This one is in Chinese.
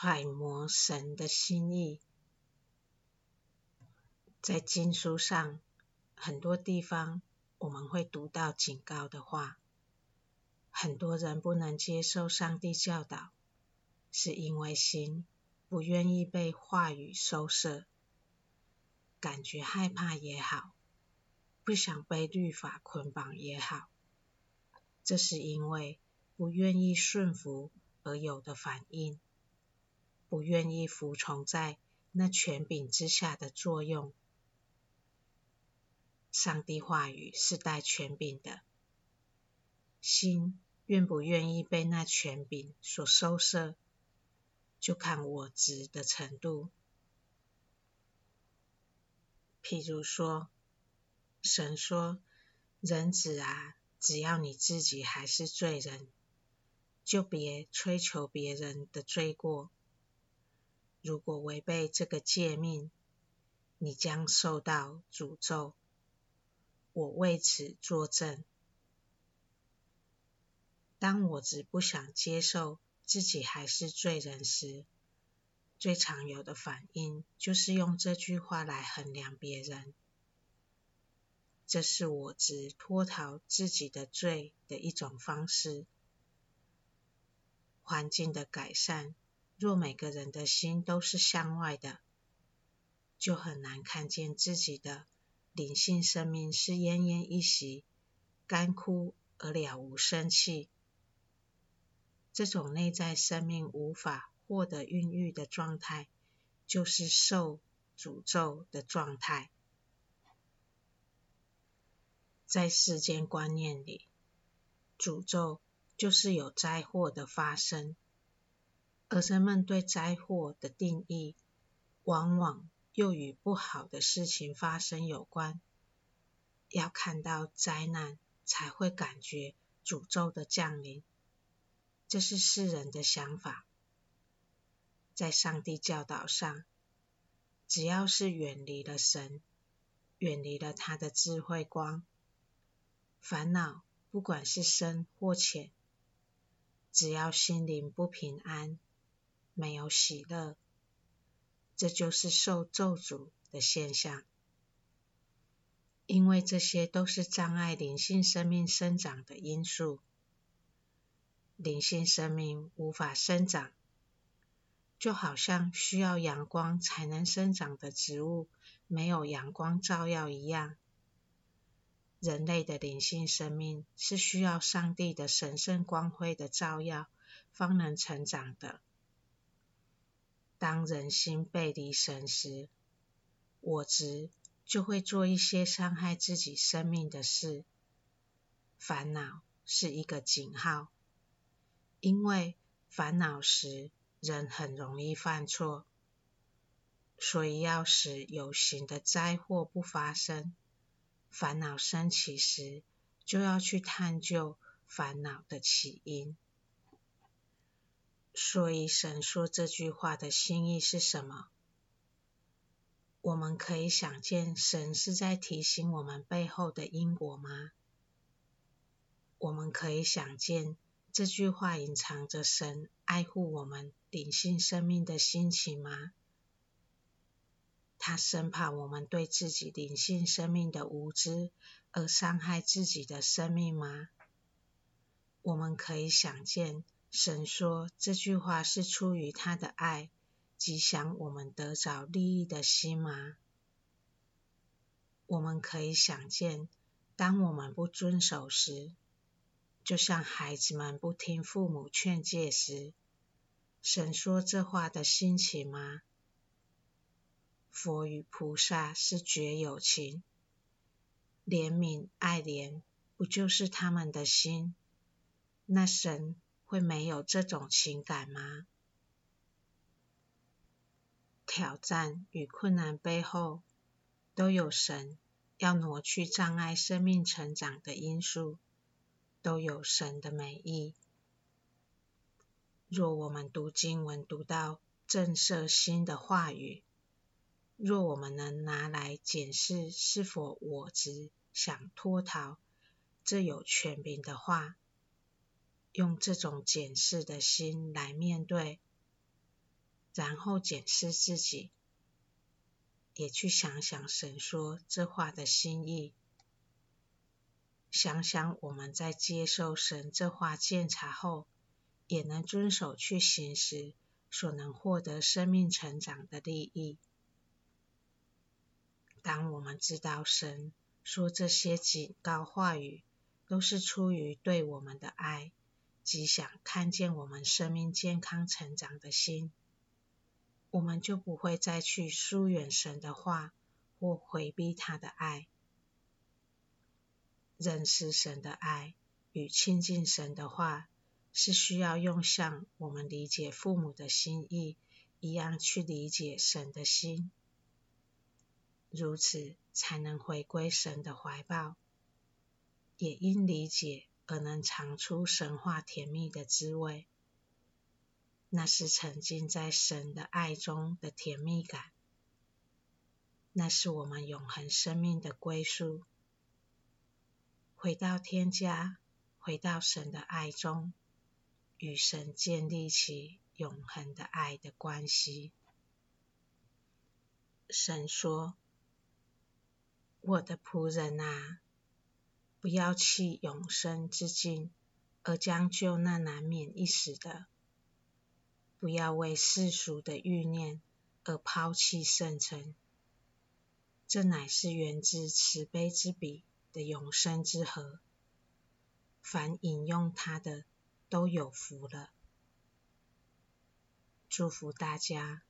揣摩神的心意。在经书上，很多地方我们会读到警告的话。很多人不能接受上帝教导，是因为心不愿意被话语收摄，感觉害怕也好，不想被律法捆绑也好，这是因为不愿意顺服而有的反应，不愿意服从在那权柄之下的作用。上帝话语是带权柄的，心愿不愿意被那权柄所收摄，就看我执的程度。譬如说，神说：“人子啊，只要你自己还是罪人，就别追求别人的罪过。如果违背这个诫命，你将受到诅咒。”我为此作证。当我只不想接受自己还是罪人时，最常有的反应就是用这句话来衡量别人。这是我只脱逃自己的罪的一种方式。环境的改善，若每个人的心都是向外的，就很难看见自己的。灵性生命是奄奄一息、干枯而了无生气。这种内在生命无法获得孕育的状态，就是受诅咒的状态。在世间观念里，诅咒就是有灾祸的发生，而人们对灾祸的定义，往往，又与不好的事情发生有关，要看到灾难才会感觉诅咒的降临，这是世人的想法。在上帝教导上，只要是远离了神，远离了他的智慧光，烦恼不管是深或浅，只要心灵不平安，没有喜乐。这就是受咒诅的现象，因为这些都是障碍灵性生命生长的因素。灵性生命无法生长，就好像需要阳光才能生长的植物，没有阳光照耀一样。人类的灵性生命是需要上帝的神圣光辉的照耀，方能成长的。当人心背离神时，我执就会做一些伤害自己生命的事。烦恼是一个警号，因为烦恼时人很容易犯错，所以要使有形的灾祸不发生，烦恼升起时就要去探究烦恼的起因。所以，神说这句话的心意是什么？我们可以想见，神是在提醒我们背后的因果吗？我们可以想见，这句话隐藏着神爱护我们灵性生命的心情吗？他生怕我们对自己灵性生命的无知而伤害自己的生命吗？我们可以想见。神说这句话是出于他的爱，即想我们得着利益的心吗？我们可以想见，当我们不遵守时，就像孩子们不听父母劝诫时，神说这话的心情吗？佛与菩萨是绝有情，怜悯爱怜，不就是他们的心？那神，会没有这种情感吗？挑战与困难背后，都有神要挪去障碍生命成长的因素，都有神的美意。若我们读经文读到震慑心的话语，若我们能拿来检视是否我只想脱逃，这有权柄的话。用这种检视的心来面对，然后检视自己，也去想想神说这话的心意，想想我们在接受神这话鉴察后，也能遵守去行时，所能获得生命成长的利益。当我们知道神说这些警告话语，都是出于对我们的爱，及想看见我们生命健康成长的心。我们就不会再去疏远神的话，或回避他的爱。认识神的爱与亲近神的话，是需要用像我们理解父母的心意一样去理解神的心，如此才能回归神的怀抱，也应理解而能尝出神话甜蜜的滋味。那是沉浸在神的爱中的甜蜜感，那是我们永恒生命的归宿。回到天家，回到神的爱中，与神建立起永恒的爱的关系。神说：“我的仆人啊，不要弃永生之境，而将就那难免一时的。”不要为世俗的欲念而抛弃圣城，这乃是源自慈悲之笔的永生之河。凡引用它的，都有福了。祝福大家。